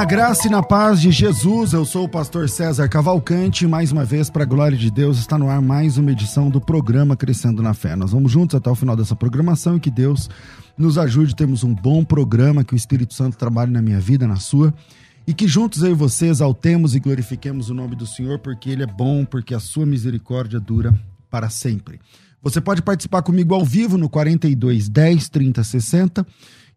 Na graça e na paz de Jesus. Eu sou o pastor César Cavalcante. Mais uma vez, para a glória de Deus, está no ar mais uma edição do programa Crescendo na Fé. Nós vamos juntos até o final dessa programação e que Deus nos ajude. Temos um bom programa, que o Espírito Santo trabalhe na minha vida, na sua. E que juntos eu e você exaltemos e glorifiquemos o nome do Senhor, porque Ele é bom, porque a sua misericórdia dura para sempre. Você pode participar comigo ao vivo no 42 10 30 60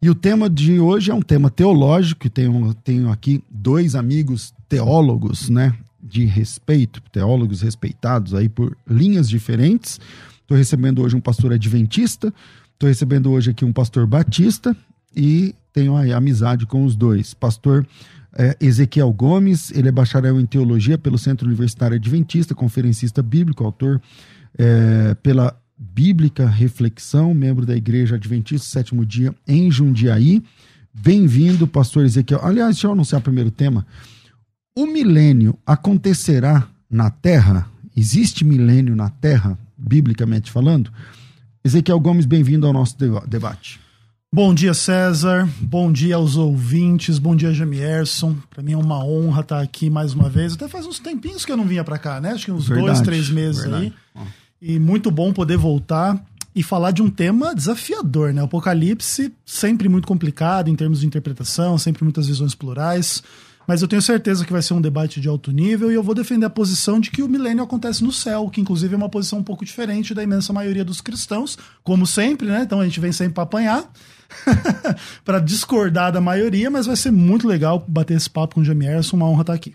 e o tema de hoje é um tema teológico, tenho, tenho aqui dois amigos teólogos, né, de respeito, teólogos respeitados aí por linhas diferentes. Estou recebendo hoje um pastor adventista, estou recebendo hoje aqui um pastor batista e tenho aí amizade com os dois. Pastor é, Ezequiel Gomes, ele é bacharel em teologia pelo Centro Universitário Adventista, conferencista bíblico, autor é, pela Bíblica Reflexão, membro da Igreja Adventista Sétimo Dia em Jundiaí. Bem-vindo, pastor Ezequiel. Aliás, deixa eu anunciar o primeiro tema. O milênio acontecerá na Terra? Existe milênio na Terra, biblicamente falando? Ezequiel Gomes, bem-vindo ao nosso debate. Bom dia, César. Bom dia aos ouvintes. Bom dia, Jamierson. Para mim é uma honra estar aqui mais uma vez. Até faz uns tempinhos que eu não vinha para cá, né? Acho que uns verdade, dois, três meses verdade. aí. E muito bom poder voltar e falar de um tema desafiador, né? Apocalipse, sempre muito complicado em termos de interpretação, sempre muitas visões plurais. Mas eu tenho certeza que vai ser um debate de alto nível e eu vou defender a posição de que o milênio acontece no céu, que inclusive é uma posição um pouco diferente da imensa maioria dos cristãos, como sempre, né? Então a gente vem sempre para apanhar, para discordar da maioria, mas vai ser muito legal bater esse papo com o Jamierson, uma honra estar aqui.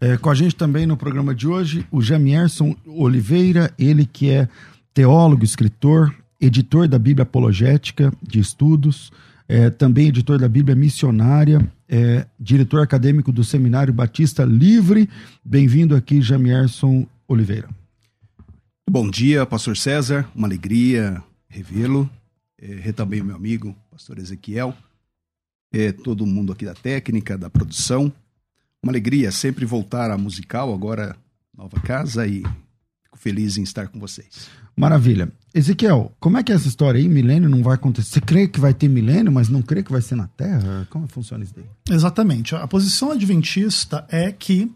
É, com a gente também no programa de hoje, o Jamierson Oliveira, ele que é teólogo, escritor, editor da Bíblia Apologética de Estudos, é, também editor da Bíblia Missionária, é, diretor acadêmico do Seminário Batista Livre. Bem-vindo aqui, Jamierson Oliveira. Bom dia, pastor César, uma alegria revê-lo. É, também o meu amigo, pastor Ezequiel, é, todo mundo aqui da técnica, da produção. Uma alegria sempre voltar à musical, agora nova casa, e fico feliz em estar com vocês. Maravilha. Ezequiel, como é que é essa história aí? Milênio não vai acontecer. Você crê que vai ter milênio, mas não crê que vai ser na Terra? Como funciona isso daí? Exatamente. A posição adventista é que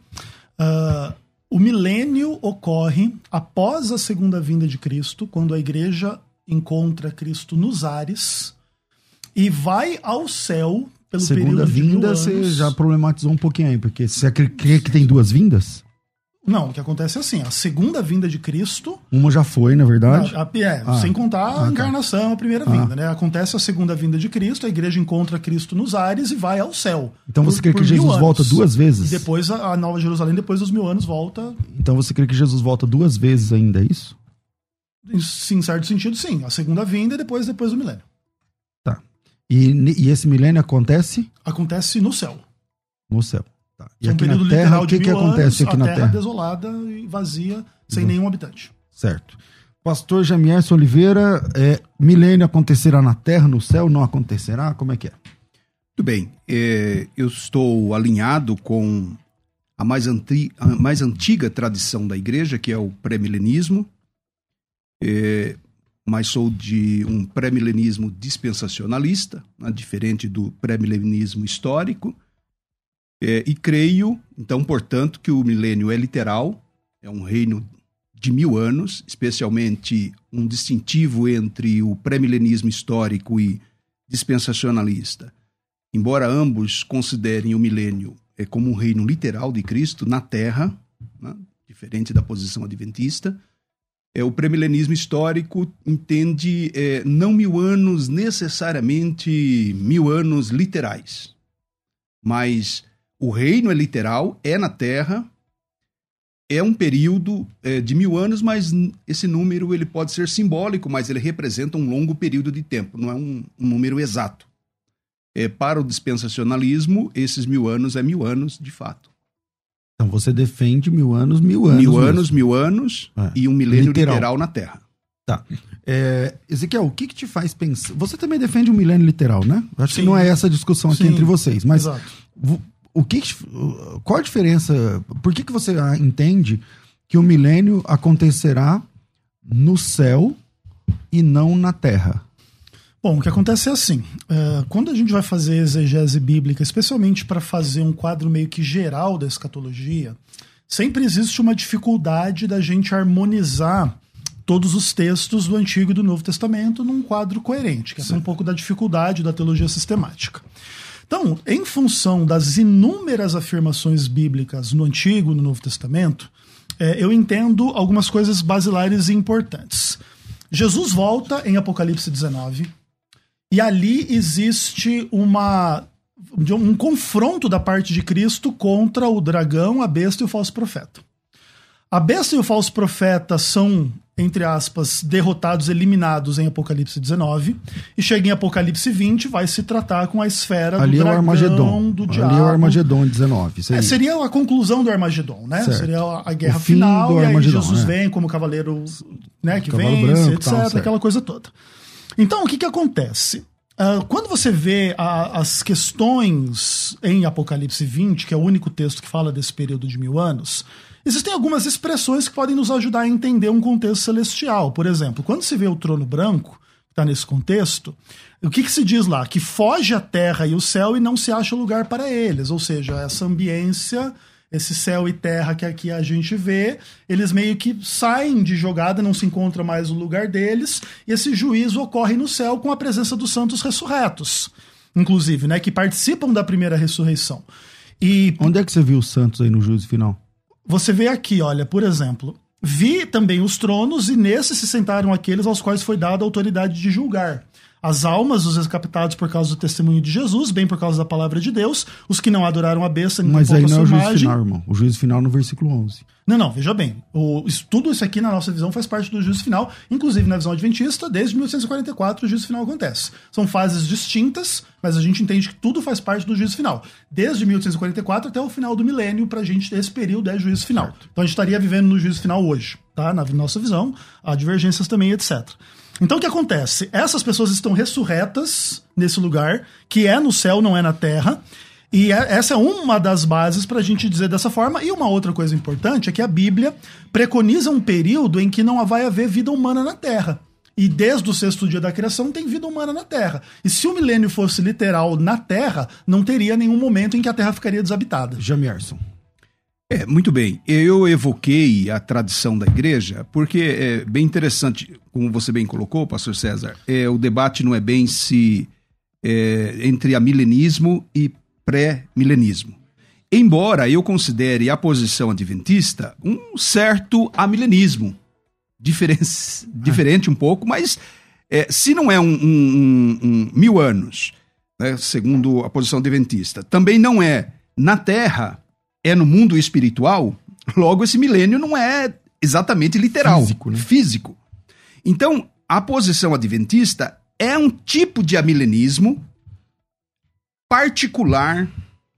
uh, o milênio ocorre após a segunda vinda de Cristo, quando a igreja encontra Cristo nos ares e vai ao céu pelo Segunda vinda, você já problematizou um pouquinho aí, porque você crê que tem duas vindas? Não, o que acontece é assim, a segunda vinda de Cristo... Uma já foi, na verdade? A, a, é, ah, sem contar a ah, tá. encarnação, a primeira vinda, ah. né? Acontece a segunda vinda de Cristo, a igreja encontra Cristo nos ares e vai ao céu. Então você por, crê que Jesus volta duas vezes? E depois a, a Nova Jerusalém, depois dos mil anos, volta... Então você crê que Jesus volta duas vezes ainda, é isso? Em, em certo sentido, sim. A segunda vinda e depois, depois do milênio. E, e esse milênio acontece? Acontece no céu. No céu. Tá. E é um aqui na Terra, o que, que acontece aqui na Terra? terra desolada e vazia, sem nenhum habitante. Certo. Pastor Jamierson Oliveira, é, milênio acontecerá na Terra, no céu, não acontecerá? Como é que é? Muito bem. É, eu estou alinhado com a mais, anti, a mais antiga tradição da igreja, que é o pré-milenismo. É, mas sou de um pré-milenismo dispensacionalista, né, diferente do pré-milenismo histórico, é, e creio, então, portanto, que o milênio é literal, é um reino de mil anos, especialmente um distintivo entre o pré-milenismo histórico e dispensacionalista. Embora ambos considerem o milênio é, como um reino literal de Cristo na Terra, né, diferente da posição adventista, É, o premilenismo histórico entende é, não mil anos necessariamente mil anos literais, mas o reino é literal, é na Terra, é um período é, de mil anos, mas esse número ele pode ser simbólico, mas ele representa um longo período de tempo, não é um, um número exato. É, para o dispensacionalismo, esses mil anos é mil anos de fato. Então você defende mil anos, mil anos. Mil mesmo. anos, mil anos é. e um milênio literal, literal na Terra. Tá. É, Ezequiel, o que, que, te faz pensar? Você também defende um milênio literal, né? Acho Sim. que não é essa a discussão aqui Sim. entre vocês, mas Exato. o que, qual a diferença? Por que, que você entende que o milênio acontecerá no céu e não na Terra? Bom, o que acontece é assim: é, quando a gente vai fazer exegese bíblica, especialmente para fazer um quadro meio que geral da escatologia, sempre existe uma dificuldade da gente harmonizar todos os textos do Antigo e do Novo Testamento num quadro coerente, que é um pouco da dificuldade da teologia sistemática. Então, em função das inúmeras afirmações bíblicas no Antigo e no Novo Testamento, é, eu entendo algumas coisas basilares e importantes. Jesus volta em Apocalipse 19 e ali existe uma um confronto da parte de Cristo contra o dragão, a besta e o falso profeta. A besta e o falso profeta são, entre aspas, derrotados, eliminados em Apocalipse 19, e chega em Apocalipse 20, vai se tratar com a esfera Ali do dragão, é o Armagedon. do Ali diabo. é o Armagedon 19. É, seria a conclusão do Armagedon, né? Certo. Seria a guerra final, e aí Jesus é. vem como cavaleiro né, que vence, branco, etc, tal, aquela coisa toda. Então, o que que acontece? Uh, quando você vê a, as questões em Apocalipse 20, que é o único texto que fala desse período de mil anos, existem algumas expressões que podem nos ajudar a entender um contexto celestial. Por exemplo, quando se vê o trono branco, que está nesse contexto, o que, que, se diz lá? Que foge a terra e o céu e não se acha lugar para eles. Ou seja, essa ambiência esse céu e terra que aqui a gente vê, eles meio que saem de jogada, não se encontra mais o lugar deles, e esse juízo ocorre no céu com a presença dos santos ressurretos, inclusive, né, que participam da primeira ressurreição. E onde é que você viu os santos aí no juízo final? Você vê aqui, olha, por exemplo, vi também os tronos e nesses se sentaram aqueles aos quais foi dada a autoridade de julgar as almas dos recaptados por causa do testemunho de Jesus, bem por causa da palavra de Deus, os que não adoraram a besta nem Mas aí não é o juízo final, irmão. O juízo final no versículo 11. Não, não, veja bem. O, isso, tudo isso aqui na nossa visão faz parte do juízo final, inclusive na visão adventista, desde 1844 o juízo final acontece. São fases distintas, mas a gente entende que tudo faz parte do juízo final. Desde 1844 até o final do milênio, pra gente, esse período é juízo final. Então a gente estaria vivendo no juízo final hoje, tá? Na nossa visão, há divergências também, etc. Então o que acontece? Essas pessoas estão ressurretas nesse lugar, que é no céu, não é na terra. E é, essa é uma das bases para a gente dizer dessa forma. E uma outra coisa importante é que a Bíblia preconiza um período em que não vai haver vida humana na Terra. E desde o sexto dia da criação tem vida humana na Terra. E se o milênio fosse literal na Terra, não teria nenhum momento em que a Terra ficaria desabitada. Jamierson. É, muito bem. Eu evoquei a tradição da igreja porque é bem interessante, como você bem colocou, pastor César, é, o debate não é bem se é, entre amilenismo e pré-milenismo. Embora eu considere a posição adventista um certo amilenismo, diferente, diferente um pouco, mas é, se não é um, um, um mil anos, né, segundo a posição adventista, também não é na Terra é no mundo espiritual, logo esse milênio não é exatamente literal, físico. Né? físico. Então, a posição adventista é um tipo de amilenismo particular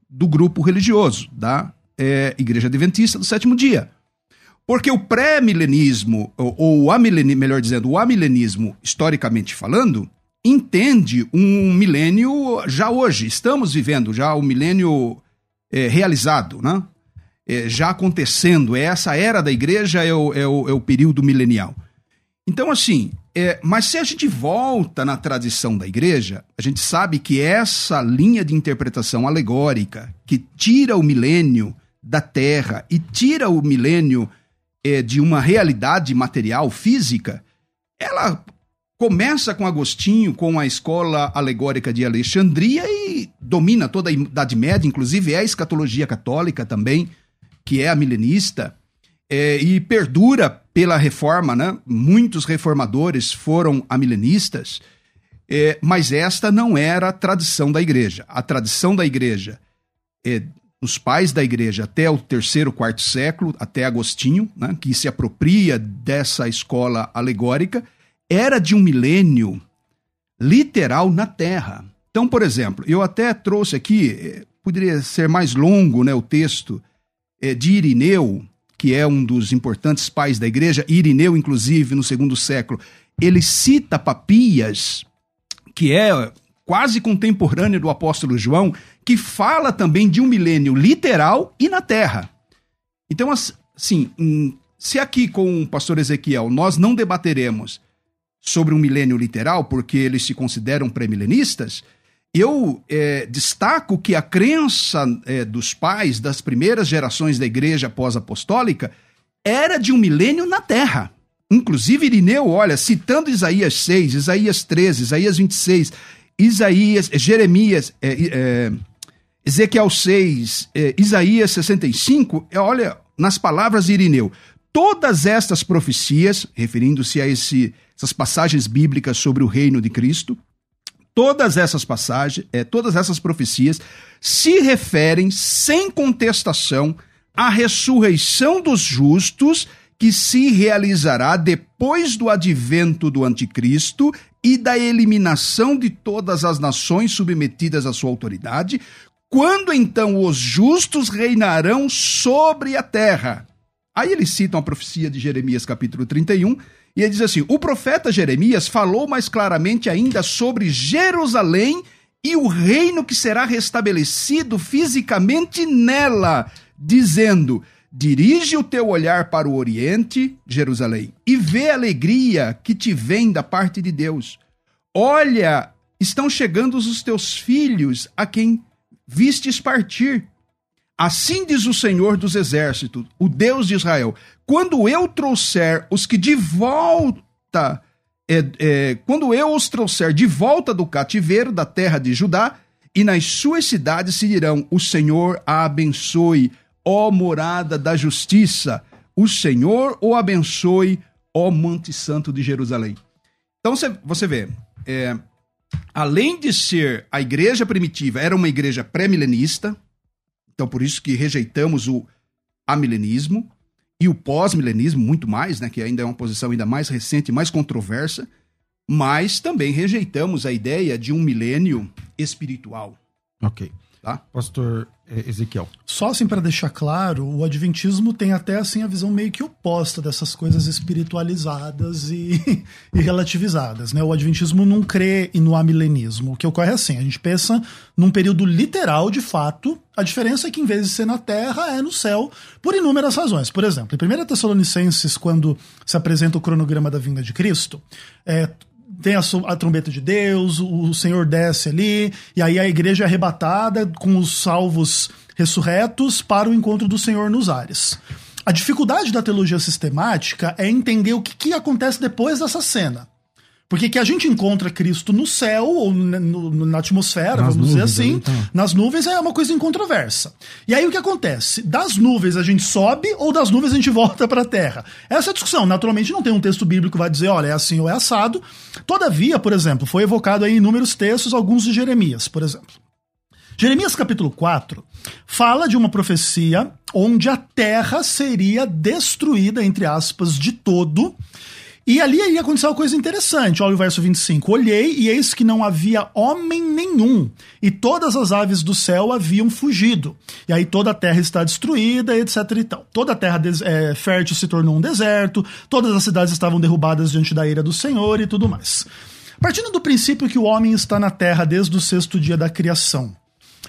do grupo religioso, da é, Igreja Adventista do Sétimo Dia. Porque o pré-milenismo, ou, ou o amilenismo, melhor dizendo, o amilenismo, historicamente falando, entende um milênio já hoje. Estamos vivendo já o milênio é, realizado, né? É, já acontecendo. É essa era da igreja é o, é o, é o período milenial. Então, assim, é, mas se a gente volta na tradição da igreja, a gente sabe que essa linha de interpretação alegórica que tira o milênio da terra e tira o milênio é, de uma realidade material, física, ela começa com Agostinho, com a escola alegórica de Alexandria e domina toda a Idade Média, inclusive é a escatologia católica também, que é a milenista, é, e perdura pela reforma, né? Muitos reformadores foram amilenistas, é, mas esta não era a tradição da igreja. A tradição da igreja, é, os pais da igreja até o terceiro, quarto século, até Agostinho, né? que se apropria dessa escola alegórica, era de um milênio literal na Terra. Então, por exemplo, eu até trouxe aqui, é, poderia ser mais longo né, o texto é, de Irineu, que é um dos importantes pais da igreja, Irineu, inclusive, no segundo século, ele cita Papias, que é quase contemporâneo do apóstolo João, que fala também de um milênio literal e na terra. Então, assim, se aqui com o pastor Ezequiel nós não debateremos sobre um milênio literal, porque eles se consideram pré-milenistas, eu é, destaco que a crença é, dos pais das primeiras gerações da igreja pós-apostólica era de um milênio na terra. Inclusive, Irineu, olha, citando Isaías 6, Isaías 13, Isaías 26, Isaías, Jeremias, é, é, Ezequiel 6, é, Isaías 65, é, olha, nas palavras de Irineu, todas estas profecias, referindo-se a esse, essas passagens bíblicas sobre o reino de Cristo, todas essas passagens, é, todas essas profecias se referem sem contestação à ressurreição dos justos que se realizará depois do advento do anticristo e da eliminação de todas as nações submetidas à sua autoridade, quando então os justos reinarão sobre a terra. Aí eles citam a profecia de Jeremias capítulo 31, e ele diz assim: o profeta Jeremias falou mais claramente ainda sobre Jerusalém e o reino que será restabelecido fisicamente nela, dizendo: Dirige o teu olhar para o oriente, Jerusalém, e vê a alegria que te vem da parte de Deus. Olha, estão chegando os teus filhos a quem vistes partir. Assim diz o Senhor dos Exércitos, o Deus de Israel: quando eu trouxer os que de volta, é, é, quando eu os trouxer de volta do cativeiro da terra de Judá, e nas suas cidades se dirão: O Senhor a abençoe, ó morada da justiça. O Senhor o abençoe, ó Monte Santo de Jerusalém. Então você vê, é, além de ser a igreja primitiva, era uma igreja pré-milenista, então por isso que rejeitamos o amilenismo e o pós-milenismo muito mais, né, que ainda é uma posição ainda mais recente, mais controversa, mas também rejeitamos a ideia de um milênio espiritual. Ok. Tá? Pastor Ezequiel. Só assim para deixar claro, o adventismo tem até assim a visão meio que oposta dessas coisas espiritualizadas e, e relativizadas, né? O adventismo não crê no amilenismo. O que ocorre é assim, a gente pensa num período literal de fato, a diferença é que em vez de ser na terra, é no céu, por inúmeras razões. Por exemplo, em 1 Tessalonicenses, quando se apresenta o cronograma da vinda de Cristo, é, tem a, a, trombeta de Deus, o, Senhor desce ali, e aí a igreja é arrebatada com os salvos ressurretos para o encontro do Senhor nos ares. A dificuldade da teologia sistemática é entender o que, que acontece depois dessa cena. Porque que a gente encontra Cristo no céu, ou no, na atmosfera, nas vamos dizer assim, então. nas nuvens, é uma coisa incontroversa. E aí o que acontece? Das nuvens a gente sobe ou das nuvens a gente volta para a terra? Essa é a discussão. Naturalmente não tem um texto bíblico que vai dizer, olha, é assim ou é assado. Todavia, por exemplo, foi evocado aí em inúmeros textos, alguns de Jeremias, por exemplo. Jeremias capítulo 4 fala de uma profecia onde a terra seria destruída, entre aspas, de todo e ali ia acontecer uma coisa interessante. Olha o verso 25. Olhei e eis que não havia homem nenhum, e todas as aves do céu haviam fugido. E aí toda a terra está destruída, etc e tal. Toda a terra é, fértil se tornou um deserto, todas as cidades estavam derrubadas diante da ira do Senhor e tudo mais. Partindo do princípio que o homem está na terra desde o sexto dia da criação,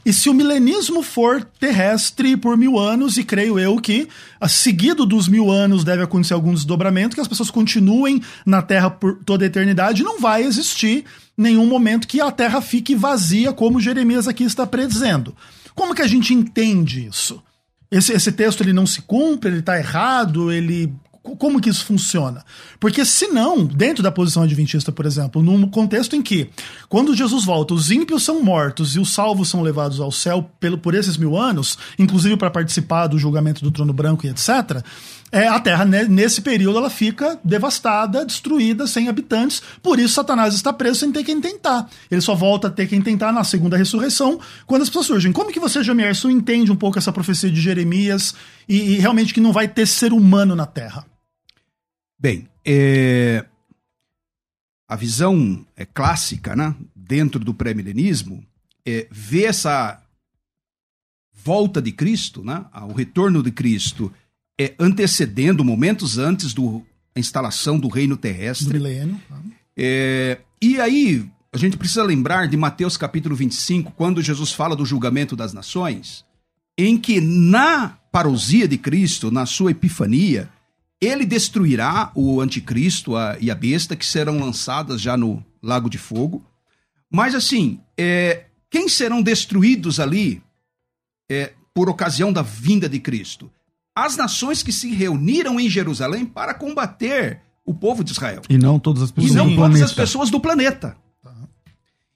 e se o milenismo for terrestre por mil anos, e creio eu que, seguido dos mil anos, deve acontecer algum desdobramento, que as pessoas continuem na Terra por toda a eternidade, não vai existir nenhum momento que a Terra fique vazia, como Jeremias aqui está predizendo. Como que a gente entende isso? Esse, esse texto ele não se cumpre, ele está errado, ele como que isso funciona? Porque se não, dentro da posição adventista, por exemplo, num contexto em que, quando Jesus volta, os ímpios são mortos e os salvos são levados ao céu pelo, por esses mil anos, inclusive para participar do julgamento do trono branco e etc., é, a Terra, né, nesse período, ela fica devastada, destruída, sem habitantes. Por isso, Satanás está preso sem ter quem tentar. Ele só volta a ter quem tentar na segunda ressurreição, quando as pessoas surgem. Como que você, Jamierson, entende um pouco essa profecia de Jeremias e, e, realmente que não vai ter ser humano na Terra? Bem, é... a visão é clássica, né, dentro do pré-milenismo, é ver essa volta de Cristo, né, o retorno de Cristo é, antecedendo, momentos antes da instalação do reino terrestre. Milênio. É, e aí, a gente precisa lembrar de Mateus capítulo 25, quando Jesus fala do julgamento das nações, em que na parousia de Cristo, na sua epifania, ele destruirá o anticristo a, e a besta, que serão lançadas já no lago de fogo. Mas assim, é, quem serão destruídos ali é, por ocasião da vinda de Cristo? as nações que se reuniram em Jerusalém para combater o povo de Israel. E não todas as pessoas e não do todas planeta. as pessoas do planeta.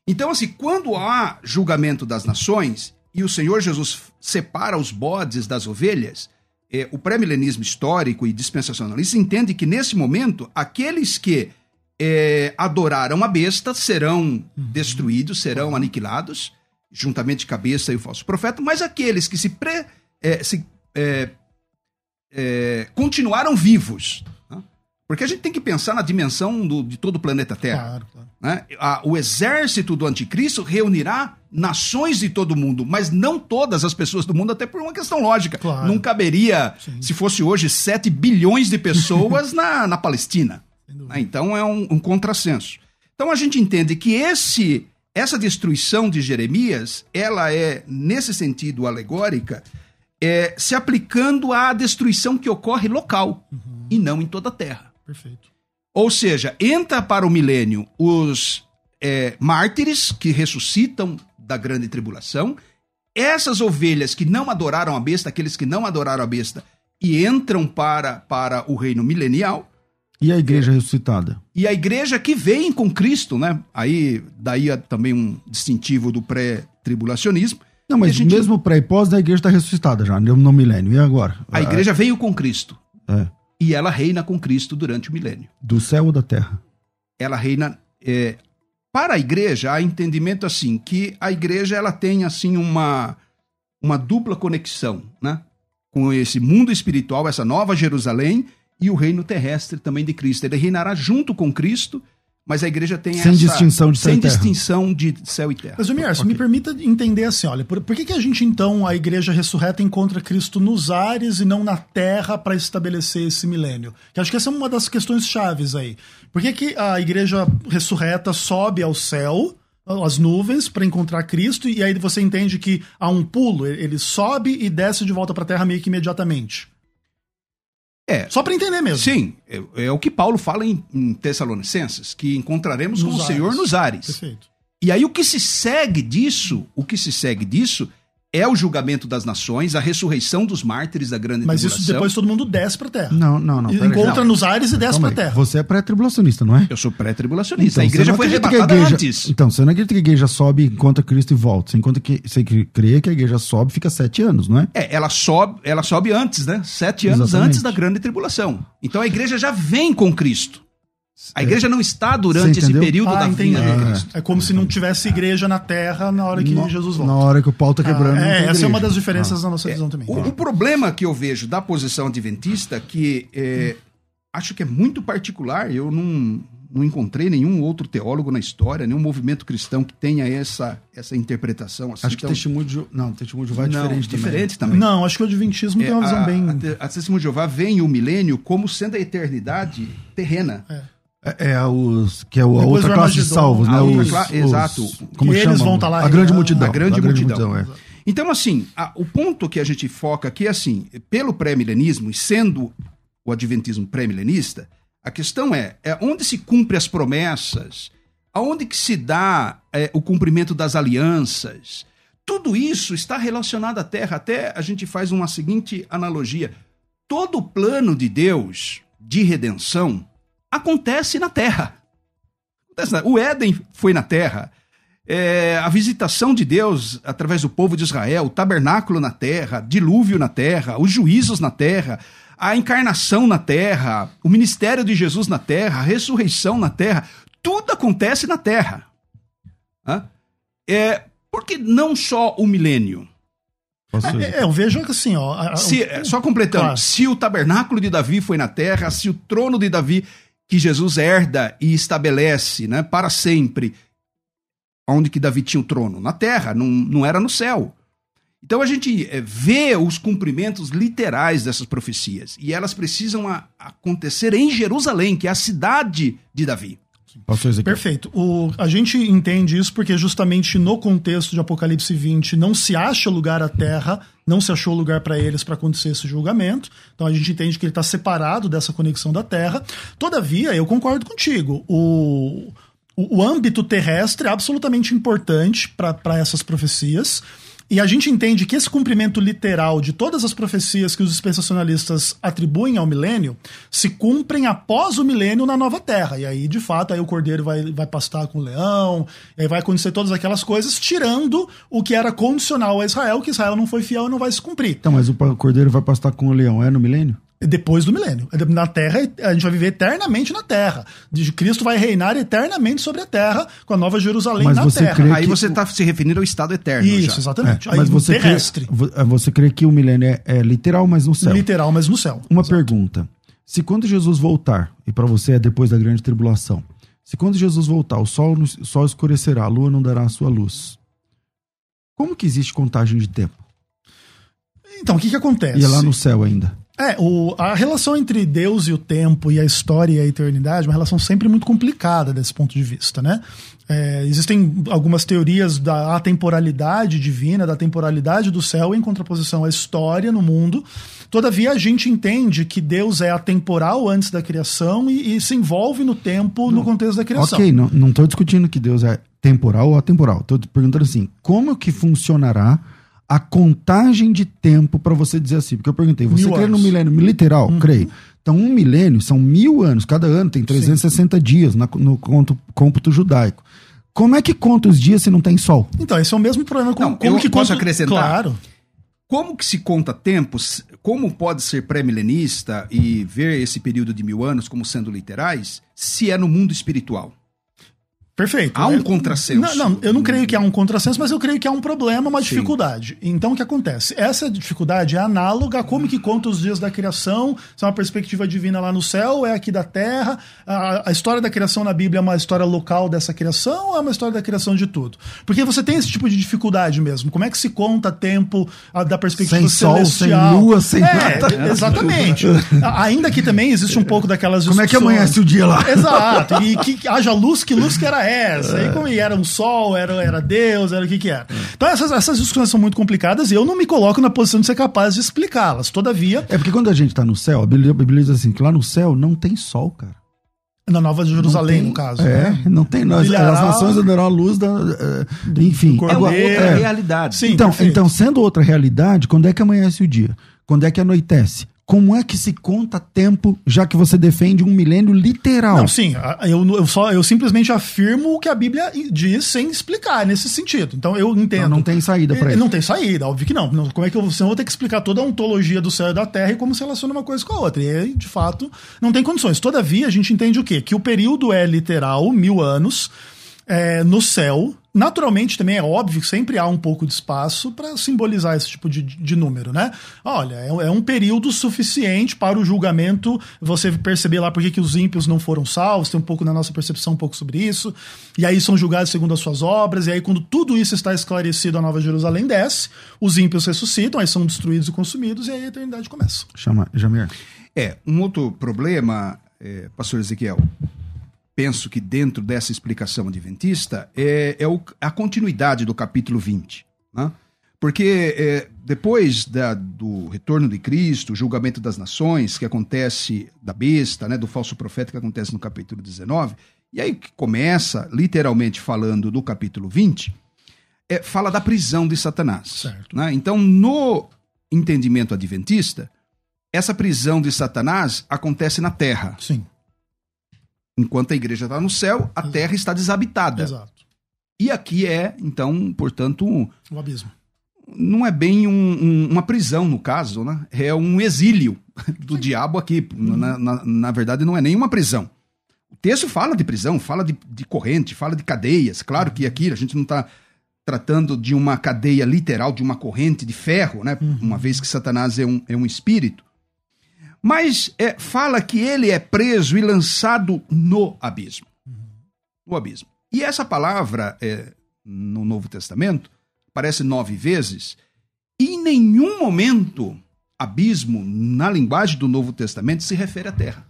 Então, assim, quando há julgamento das nações e o Senhor Jesus separa os bodes das ovelhas, é, o pré-milenismo histórico e dispensacionalista entende que nesse momento aqueles que é, adoraram a besta serão uhum. destruídos, serão aniquilados, juntamente com a besta e o falso profeta, mas aqueles que se, pre, é, se é, é, continuaram vivos. Porque a gente tem que pensar na dimensão do, de todo o planeta Terra. Claro, claro. Né? A, o exército do anticristo reunirá nações de todo o mundo, mas não todas as pessoas do mundo, até por uma questão lógica. Claro. Não caberia, Sim. se fosse hoje, 7 bilhões de pessoas na, na Palestina. Né? Então é um, um contrassenso. Então a gente entende que esse essa destruição de Jeremias, ela é, nesse sentido alegórica, é, se aplicando à destruição que ocorre local uhum. e não em toda a Terra. Perfeito. Ou seja, entra para o milênio os é, mártires que ressuscitam da grande tribulação, essas ovelhas que não adoraram a besta, aqueles que não adoraram a besta, e entram para, para o reino milenial. E a igreja é, ressuscitada? E a igreja que vem com Cristo, né? Aí, daí é também um distintivo do pré-tribulacionismo não, mas gente... mesmo pré e pós, a igreja está ressuscitada já, no milênio. E agora? A igreja veio com Cristo. É. E ela reina com Cristo durante o milênio. Do céu ou da terra? Ela reina. É... Para a igreja, há entendimento assim, que a igreja ela tem assim uma, uma dupla conexão, né? Com esse mundo espiritual, essa nova Jerusalém e o reino terrestre também de Cristo. Ele reinará junto com Cristo mas a igreja tem sem essa... distinção de céu sem e terra. distinção de céu e terra. Mas, Mier, okay. me permita entender assim, olha, por, por que, que a gente, então, a igreja ressurreta encontra Cristo nos ares e não na terra para estabelecer esse milênio? Que acho que essa é uma das questões chaves aí. Por que, que a igreja ressurreta sobe ao céu, as nuvens, para encontrar Cristo, e aí você entende que há um pulo, ele sobe e desce de volta para a terra meio que imediatamente? É. Só para entender mesmo. Sim, é, é, o que Paulo fala em, em Tessalonicenses, que encontraremos nos com o Senhor nos ares. Perfeito. E aí o que se segue disso, o que se segue disso é o julgamento das nações, a ressurreição dos mártires da grande Mas tribulação. isso depois todo mundo desce pra terra. Não, não, não. Encontra não. nos ares e desce Calma pra terra. Você é pré-tribulacionista, não é? Eu sou pré-tribulacionista. Então, a igreja foi arrebatada igreja... antes. Então, você não acredita que a igreja sobe, encontra Cristo e volta. Você, encontra que... você crê que a igreja sobe fica sete anos, não é? É, ela sobe, ela sobe antes, né? Sete anos Exatamente. antes da grande tribulação. Então a igreja já vem com Cristo. A igreja não está durante esse período ah, da vinda de Cristo. É como se não tivesse igreja na terra na hora que no, Jesus volta. Na hora que o pau está quebrando. Ah, é, essa é uma das diferenças ah. da nossa visão é, também. O, o, problema que eu vejo da posição adventista, que é, acho que é muito particular, eu não, não encontrei nenhum outro teólogo na história, nenhum movimento cristão que tenha essa, essa interpretação. Assim. Acho que então, testemunho de Não, testemunho de Jeová é diferente, não, diferente também. também. Não, acho que o adventismo é, tem uma visão a, bem. A, a testemunho de Jeová vem o milênio como sendo a eternidade terrena. É. É, é os que é a outra classe de salvos, né? Os, os, exato. Como eles vão estar tá lá. A grande multidão. A grande, a grande multidão. multidão é. Então, assim, a, o ponto que a gente foca aqui é assim, pelo pré-milenismo, e sendo o adventismo pré-milenista, a questão é, é onde se cumpre as promessas, aonde que se dá é, o cumprimento das alianças. Tudo isso está relacionado à Terra. Até a gente faz uma seguinte analogia. Todo o plano de Deus de redenção acontece na Terra. O Éden foi na Terra. é, a visitação de Deus através do povo de Israel, o tabernáculo na terra, dilúvio na terra, os juízos na terra, a encarnação na terra, o ministério de Jesus na terra, a ressurreição na terra, tudo acontece na terra. É, porque não só o milênio. É, é, eu vejo que assim, ó. A, se, só completando, claro. se o tabernáculo de Davi foi na terra, se o trono de Davi que Jesus herda e estabelece né, para sempre, onde que Davi tinha o trono? Na terra, não, não era no céu. Então a gente eh, vê os cumprimentos literais dessas profecias e elas precisam acontecer em Jerusalém, que é a cidade de Davi. Perfeito. O, a gente entende isso porque justamente no contexto de Apocalipse 20 não se acha lugar à terra, não se achou lugar para eles para acontecer esse julgamento. Então a gente entende que ele está separado dessa conexão da terra. Todavia, eu concordo contigo. O, o, o âmbito terrestre é absolutamente importante para essas profecias. E a gente entende que esse cumprimento literal de todas as profecias que os dispensacionalistas atribuem ao milênio se cumprem após o milênio na nova terra. E aí, de fato, aí o cordeiro vai, vai pastar com o leão, e aí vai acontecer todas aquelas coisas, tirando o que era condicional a Israel, que Israel não foi fiel e não vai se cumprir. Então, mas o cordeiro vai pastar com o leão, é no milênio? Depois do milênio. Na Terra, a gente vai viver eternamente na Terra. Cristo vai reinar eternamente sobre a Terra, com a Nova Jerusalém mas na Terra. Aí você está se referindo ao estado eterno. Isso, já. exatamente. É, mas você terrestre. Crê, é, você crê que o milênio é, é, literal, mas no céu? Literal, mas no céu. Uma Exato. pergunta. Se quando Jesus voltar, e para você é depois da grande tribulação, se quando Jesus voltar, o sol, o sol escurecerá, a lua não dará a sua luz, como que existe contagem de tempo? Então, o que, que acontece? E é lá no céu ainda. É, o, a relação entre Deus e o tempo e a história e a eternidade é uma relação sempre muito complicada desse ponto de vista, né? É, existem algumas teorias da atemporalidade divina, da temporalidade do céu em contraposição à história no mundo. Todavia, a gente entende que Deus é atemporal antes da criação e, e se envolve no tempo não. no contexto da criação. Ok, não estou discutindo que Deus é temporal ou atemporal. Estou perguntando assim, como que funcionará a contagem de tempo para você dizer assim. Porque eu perguntei, você mil crê anos. no milênio literal? Uhum. Creio. Então, um milênio são mil anos. Cada ano tem 360 Sim. dias na, no cômputo, cômputo judaico. Como é que conta os dias se não tem sol? Então, esse é o mesmo problema. Com, não, como eu que posso conta... acrescentar? Claro. Como que se conta tempos? Como pode ser pré-milenista e ver esse período de mil anos como sendo literais, se é no mundo espiritual? Perfeito. Há um é, contrassenso. Não, não, eu não creio que há um contrassenso, mas eu creio que há um problema, uma Sim. dificuldade. Então, o que acontece? Essa dificuldade é análoga a como que conta os dias da criação, se é uma perspectiva divina lá no céu, é aqui da terra. A, a, história da criação na Bíblia é uma história local dessa criação ou é uma história da criação de tudo? Porque você tem esse tipo de dificuldade mesmo. Como é que se conta tempo a, da perspectiva sem celestial? Sol, sem lua, sem é, nada. Exatamente. Ainda que também existe um pouco daquelas Como é que amanhece o dia lá? Exato. E que haja luz, que luz que era essa? É. E como era um sol, era, era Deus, era o que que era. Então essas, essas discussões são muito complicadas e eu não me coloco na posição de ser capaz de explicá-las. Todavia... É porque quando a gente tá no céu, a Bíblia, diz assim, que lá no céu não tem sol, cara. Na Nova Jerusalém, tem, no caso. É, né? não tem. Nós, as nações andarão a luz da. Uh, enfim. É outra é. realidade. Sim, então, então, sendo outra realidade, quando é que amanhece o dia? Quando é que anoitece? Como é que se conta tempo, já que você defende um milênio literal? Não, sim, eu, eu, só, eu simplesmente afirmo o que a Bíblia diz sem explicar nesse sentido. Então eu entendo. Então não tem saída para isso. Não tem saída, óbvio que não. Como é que eu, eu vou ter que explicar toda a ontologia do céu e da terra e como se relaciona uma coisa com a outra? E aí, de fato, não tem condições. Todavia, a gente entende o quê? Que o período é literal, mil anos, é, no céu, Naturalmente, também é óbvio que sempre há um pouco de espaço para simbolizar esse tipo de, de número, né? Olha, é, é, um período suficiente para o julgamento, você perceber lá por que, que os ímpios não foram salvos, tem um pouco na nossa percepção um pouco sobre isso, e aí são julgados segundo as suas obras, e aí quando tudo isso está esclarecido, a Nova Jerusalém desce, os ímpios ressuscitam, aí são destruídos e consumidos, e aí a eternidade começa. Chama, Jamir. É, um outro problema, é, pastor Ezequiel, penso que dentro dessa explicação adventista é, é o, a continuidade do capítulo 20. Né? Porque é, depois da, do retorno de Cristo, o julgamento das nações, que acontece da besta, né, do falso profeta, que acontece no capítulo 19, e aí que começa, literalmente falando do capítulo 20, é, fala da prisão de Satanás. Né? Então, no entendimento adventista, essa prisão de Satanás acontece na terra. Sim. Enquanto a igreja está no céu, a terra está desabitada. Exato. E aqui é, então, portanto. O abismo. Não é bem um, um, uma prisão, no caso, né? É um exílio do diabo aqui. Uhum. Na, na, na, verdade, não é nem uma prisão. O texto fala de prisão, fala de, de corrente, fala de cadeias. Claro que aqui a gente não está tratando de uma cadeia literal, de uma corrente de ferro, né? Uhum. Uma vez que Satanás é um, é um espírito. Mas é, fala que ele é preso e lançado no abismo. Uhum. No abismo. E essa palavra é, no Novo Testamento aparece nove vezes, e em nenhum momento abismo, na linguagem do Novo Testamento, se refere à terra.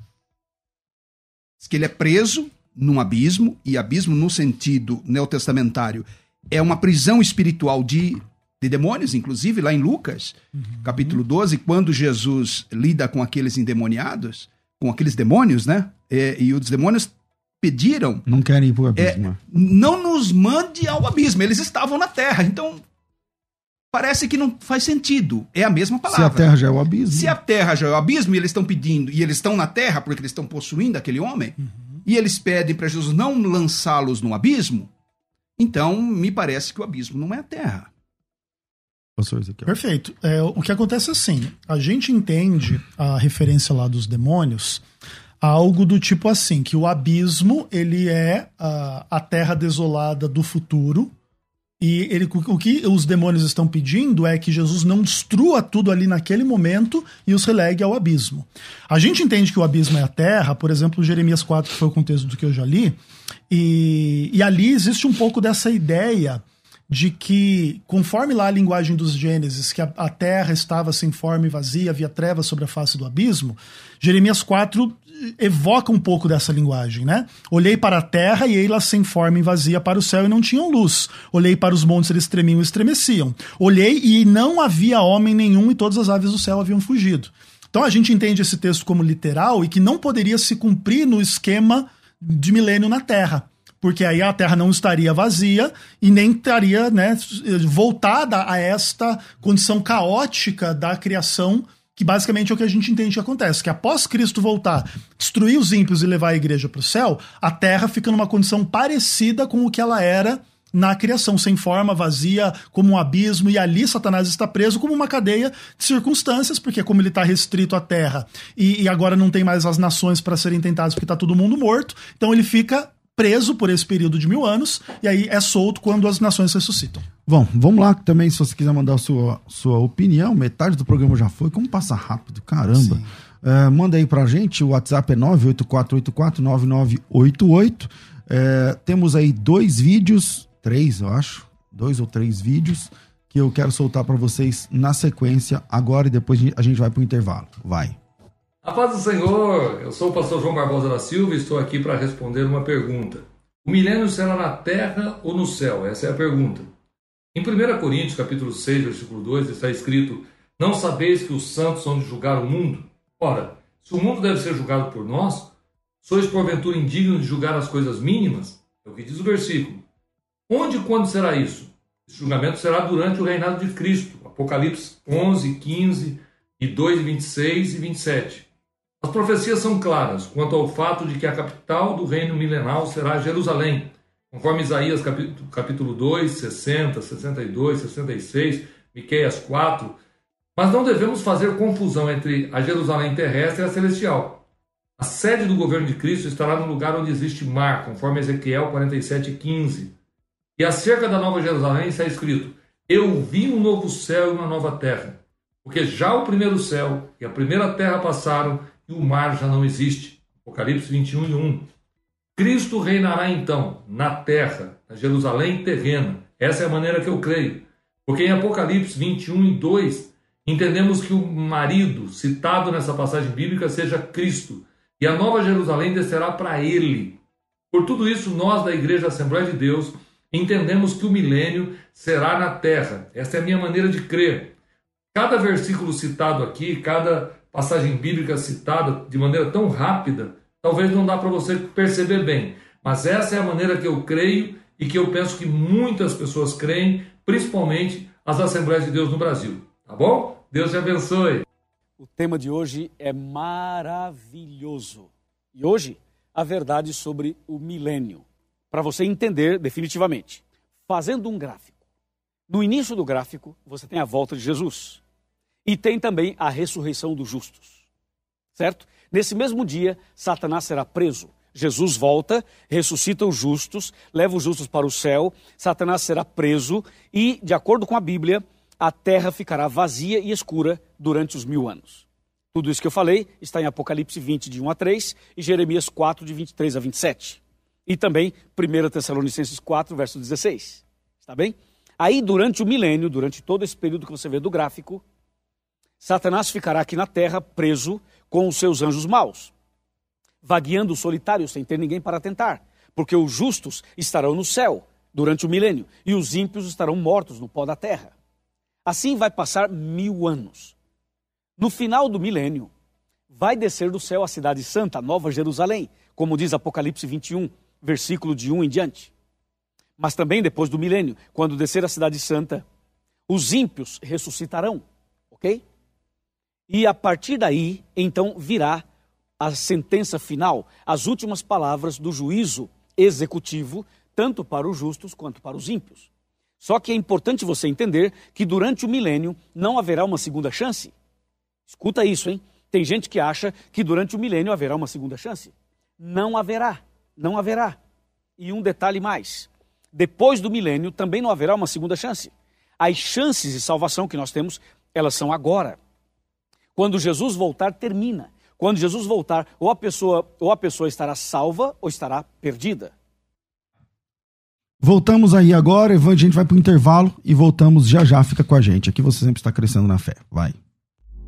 Diz que ele é preso num abismo, e abismo no sentido neotestamentário é uma prisão espiritual de, de demônios, inclusive lá em Lucas, uhum. capítulo 12, quando Jesus lida com aqueles endemoniados, com aqueles demônios, né? É, e os demônios pediram. Não querem ir para o abismo. É, não nos mande ao abismo. Eles estavam na terra. Então, parece que não faz sentido. É a mesma palavra. Se a terra já é o abismo. Se a terra já é o abismo e eles estão pedindo, e eles estão na terra porque eles estão possuindo aquele homem, uhum. e eles pedem para Jesus não lançá-los no abismo, então me parece que o abismo não é a terra. Perfeito. É, o que acontece é assim: a gente entende a referência lá dos demônios algo do tipo assim, que o abismo ele é a, a terra desolada do futuro, e ele, o que os demônios estão pedindo é que Jesus não destrua tudo ali naquele momento e os relegue ao abismo. A gente entende que o abismo é a terra, por exemplo, Jeremias 4, que foi o contexto do que eu já li, e, e ali existe um pouco dessa ideia de que, conforme lá a linguagem dos Gênesis, que a, a, terra estava sem forma e vazia, havia trevas sobre a face do abismo, Jeremias 4 evoca um pouco dessa linguagem, né? Olhei para a terra e ela sem forma e vazia para o céu e não tinham luz. Olhei para os montes, eles tremiam e estremeciam. Olhei e não havia homem nenhum e todas as aves do céu haviam fugido. Então a gente entende esse texto como literal e que não poderia se cumprir no esquema de milênio na terra porque aí a Terra não estaria vazia e nem estaria né, voltada a esta condição caótica da criação, que basicamente é o que a gente entende que acontece, que após Cristo voltar, destruir os ímpios e levar a igreja para o céu, a Terra fica numa condição parecida com o que ela era na criação, sem forma, vazia, como um abismo, e ali Satanás está preso como uma cadeia de circunstâncias, porque como ele está restrito à terra e, e agora não tem mais as nações para serem tentadas porque está todo mundo morto, então ele fica preso por esse período de mil anos e aí é solto quando as nações ressuscitam. Bom, vamos lá também, se você quiser mandar a sua, sua opinião, metade do programa já foi, como passa rápido, caramba. É, manda aí pra gente, o WhatsApp é 984849988. É, temos aí dois vídeos, três eu acho, dois ou três vídeos que eu quero soltar para vocês na sequência agora e depois a gente vai pro intervalo. Vai. A paz do Senhor, eu sou o pastor João Barbosa da Silva e estou aqui para responder uma pergunta. O milênio será na terra ou no céu? Essa é a pergunta. Em 1 Coríntios, capítulo 6, versículo 2, está escrito: Não sabeis que os santos são de julgar o mundo? Ora, se o mundo deve ser julgado por nós, sois porventura indignos de julgar as coisas mínimas? É o que diz o versículo. Onde e quando será isso? Esse julgamento será durante o reinado de Cristo. Apocalipse 11, 15 e 2, 26 e 27. As profecias são claras quanto ao fato de que a capital do reino milenal será Jerusalém, conforme Isaías capítulo, capítulo 2, 60, 62, 66, Miqueias 4. Mas não devemos fazer confusão entre a Jerusalém terrestre e a celestial. A sede do governo de Cristo estará no lugar onde existe mar, conforme Ezequiel 47, 15. E acerca da nova Jerusalém está escrito: Eu vi um novo céu e uma nova terra, porque já o primeiro céu e a primeira terra passaram e o mar já não existe. Apocalipse 21 e 1. Cristo reinará então na terra, na Jerusalém terrena. Essa é a maneira que eu creio. Porque em Apocalipse 21 e 2, entendemos que o marido citado nessa passagem bíblica seja Cristo, e a nova Jerusalém descerá para ele. Por tudo isso, nós da Igreja Assembleia de Deus entendemos que o milênio será na terra. Essa é a minha maneira de crer. Cada versículo citado aqui, cada passagem bíblica citada de maneira tão rápida, talvez não dá para você perceber bem. Mas essa é a maneira que eu creio e que eu penso que muitas pessoas creem, principalmente as Assembleias de Deus no Brasil. Tá bom? Deus te abençoe. O tema de hoje é maravilhoso. E hoje, a verdade sobre o milênio. Para você entender definitivamente. fazendo um gráfico. No início do gráfico, você tem a volta de Jesus. E tem também a ressurreição dos justos. Certo? Nesse mesmo dia, Satanás será preso. Jesus volta, ressuscita os justos, leva os justos para o céu, Satanás será preso e, de acordo com a Bíblia, a terra ficará vazia e escura durante os mil anos. Tudo isso que eu falei está em Apocalipse 20, de 1 a 3 e Jeremias 4, de 23 a 27. E também 1 Tessalonicenses 4, verso 16. Está bem? Aí, durante o milênio, durante todo esse período que você vê do gráfico, Satanás ficará aqui na terra preso com os seus anjos maus, vagueando solitário sem ter ninguém para tentar, porque os justos estarão no céu durante o milênio e os ímpios estarão mortos no pó da terra. Assim vai passar mil anos. No final do milênio, vai descer do céu a cidade santa, Nova Jerusalém, como diz Apocalipse 21, versículo de 1 em diante. Mas também depois do milênio, quando descer a cidade santa, os ímpios ressuscitarão, ok? E a partir daí, então, virá a sentença final, as últimas palavras do juízo executivo, tanto para os justos quanto para os ímpios. Só que é importante você entender que durante o milênio não haverá uma segunda chance. Escuta isso, hein? Tem gente que acha que durante o milênio haverá uma segunda chance. Não haverá. Não haverá. E um detalhe mais: depois do milênio também não haverá uma segunda chance. As chances de salvação que nós temos, elas são agora. Quando Jesus voltar, termina. Quando Jesus voltar, ou a pessoa, ou a pessoa estará salva ou estará perdida. Voltamos aí agora, Evan, a gente vai para o intervalo e voltamos já já, fica com a gente. Aqui você sempre está crescendo na fé. Vai.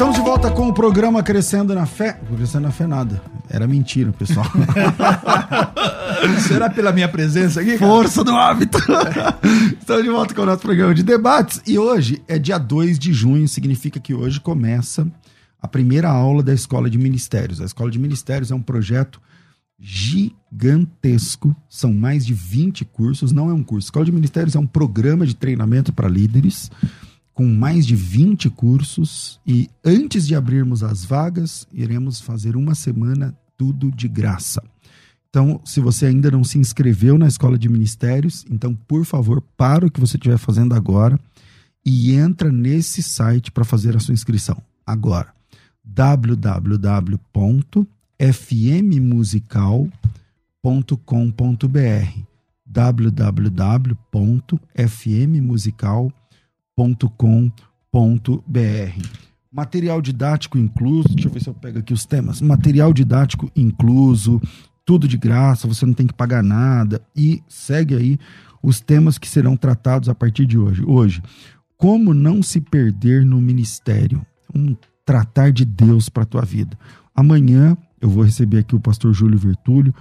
Estamos de volta com o programa Crescendo na Fé. Crescendo na Fé nada. Era mentira, pessoal. Será pela minha presença aqui? Cara? Força do hábito. Estamos de volta com o nosso programa de debates. E hoje é dia 2 de junho, significa que hoje começa a primeira aula da Escola de Ministérios. A Escola de Ministérios é um projeto gigantesco, são mais de 20 cursos, não é um curso. A Escola de Ministérios é um programa de treinamento para líderes com mais de 20 cursos e antes de abrirmos as vagas, iremos fazer uma semana tudo de graça. Então, se você ainda não se inscreveu na Escola de Ministérios, então, por favor, para o que você estiver fazendo agora e entra nesse site para fazer a sua inscrição. Agora, www.fmmusical.com.br www.fmmusical.com.br www.cultura.com.br. Material didático incluso, deixa eu ver se eu pego aqui os temas. Material didático incluso, tudo de graça, você não tem que pagar nada. E segue aí os temas que serão tratados a partir de hoje. Hoje, como não se perder no ministério? Um tratar de Deus para a tua vida. Amanhã eu vou receber aqui o pastor Júlio Vertúlio.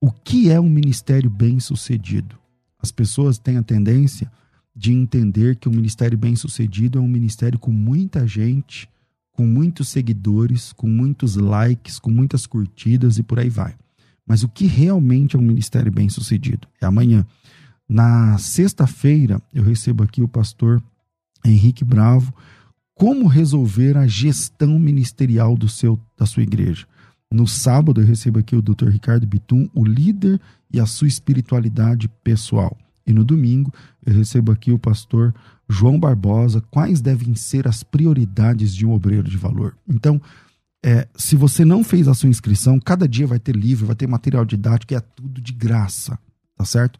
O que é um ministério bem-sucedido? As pessoas têm a tendência de entender que o ministério bem-sucedido é um ministério com muita gente, com muitos seguidores, com muitos likes, com muitas curtidas e por aí vai. Mas o que realmente é um ministério bem-sucedido? É amanhã. Na sexta-feira, eu recebo aqui o pastor Henrique Bravo. Como resolver a gestão ministerial do seu, da sua igreja? No sábado, eu recebo aqui o Dr. Ricardo Bitum, o líder e a sua espiritualidade pessoal. E no domingo eu recebo aqui o pastor João Barbosa, quais devem ser as prioridades de um obreiro de valor. Então, é, se você não fez a sua inscrição, cada dia vai ter livro, vai ter material didático, é tudo de graça, tá certo?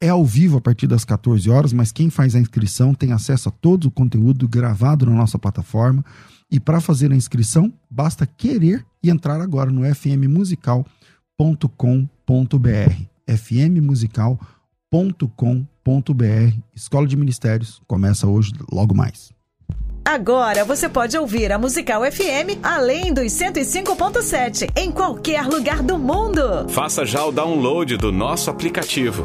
É ao vivo a partir das 14 horas, mas quem faz a inscrição tem acesso a todo o conteúdo gravado na nossa plataforma E para fazer a inscrição, basta querer e entrar agora no fmmusical.com.br. fmmusical.com.br. Escola de Ministérios começa hoje, logo mais. Agora você pode ouvir a Musical FM além dos 105.7 em qualquer lugar do mundo. Faça já o download do nosso aplicativo.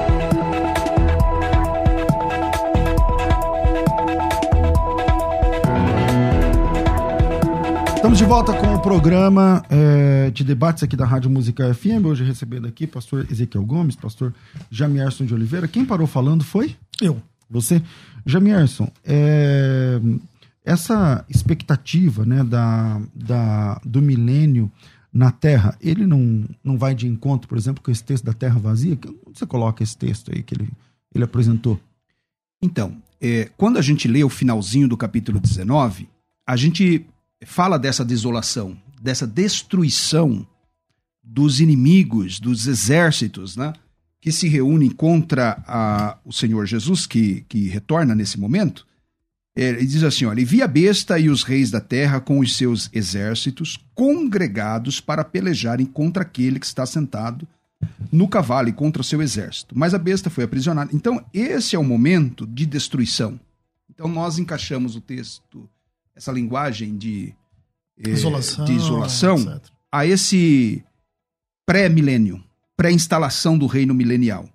Estamos de volta com o programa é, de debates aqui da Rádio Musical FM. Hoje recebendo aqui pastor Ezequiel Gomes, pastor Jamierson de Oliveira. Quem parou falando foi? Eu. Você. Jamierson, é, essa expectativa né, da, da, do milênio na Terra, ele não, não vai de encontro, por exemplo, com esse texto da Terra vazia? Onde você coloca esse texto aí que ele, ele apresentou? Então, é, quando a gente lê o finalzinho do capítulo 19, a gente fala dessa desolação, dessa destruição dos inimigos, dos exércitos, né? Que se reúnem contra a, o Senhor Jesus, que, que retorna nesse momento. É, ele diz assim: olha, e vi a besta e os reis da terra com os seus exércitos congregados para pelejarem contra aquele que está sentado no cavalo e contra o seu exército. Mas a besta foi aprisionada. Então, esse é o momento de destruição. Então, nós encaixamos o texto essa linguagem de isolação, de isolação a esse pré-milênio, pré-instalação do reino milenial.